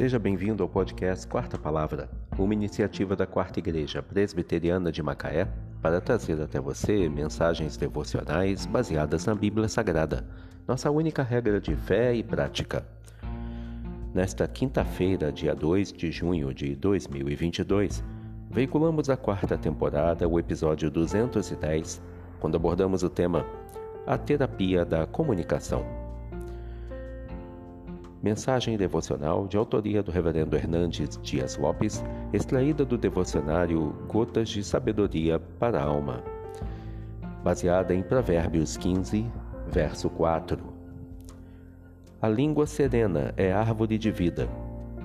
Seja bem-vindo ao podcast Quarta Palavra, uma iniciativa da Quarta Igreja Presbiteriana de Macaé para trazer até você mensagens devocionais baseadas na Bíblia Sagrada, nossa única regra de fé e prática. Nesta quinta-feira, dia 2 de junho de 2022, veiculamos a quarta temporada, o episódio 210, quando abordamos o tema A Terapia da Comunicação. Mensagem devocional de autoria do Reverendo Hernandes Dias Lopes, extraída do devocionário Gotas de Sabedoria para a Alma, baseada em Provérbios 15, verso 4. A língua serena é árvore de vida,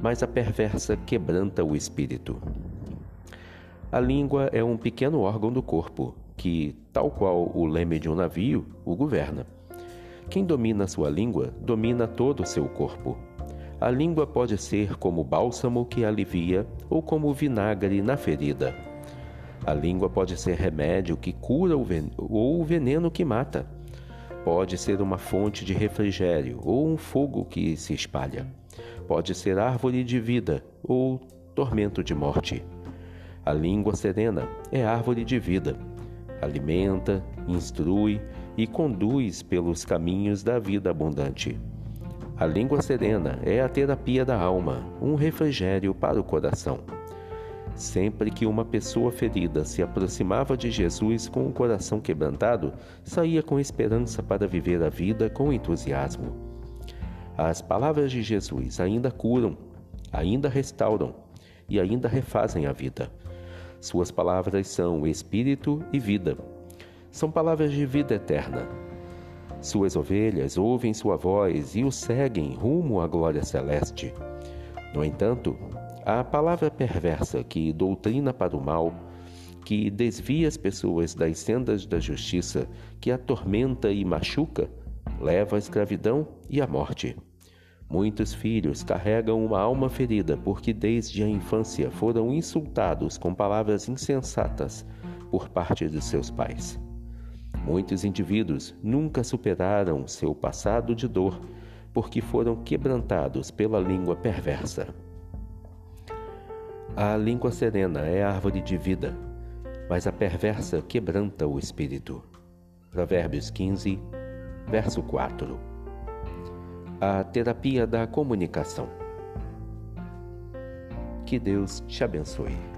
mas a perversa quebranta o espírito. A língua é um pequeno órgão do corpo que, tal qual o leme de um navio, o governa. Quem domina sua língua, domina todo o seu corpo. A língua pode ser como bálsamo que alivia ou como vinagre na ferida. A língua pode ser remédio que cura ou veneno que mata. Pode ser uma fonte de refrigério ou um fogo que se espalha. Pode ser árvore de vida ou tormento de morte. A língua serena é árvore de vida. Alimenta, instrui e conduz pelos caminhos da vida abundante. A língua serena é a terapia da alma, um refrigério para o coração. Sempre que uma pessoa ferida se aproximava de Jesus com o coração quebrantado, saía com esperança para viver a vida com entusiasmo. As palavras de Jesus ainda curam, ainda restauram e ainda refazem a vida. Suas palavras são espírito e vida são palavras de vida eterna. Suas ovelhas ouvem sua voz e o seguem rumo à glória celeste. No entanto, a palavra perversa que doutrina para o mal, que desvia as pessoas das sendas da justiça, que atormenta e machuca, leva à escravidão e à morte. Muitos filhos carregam uma alma ferida porque desde a infância foram insultados com palavras insensatas por parte de seus pais. Muitos indivíduos nunca superaram seu passado de dor porque foram quebrantados pela língua perversa. A língua serena é árvore de vida, mas a perversa quebranta o espírito. Provérbios 15, verso 4. A terapia da comunicação. Que Deus te abençoe.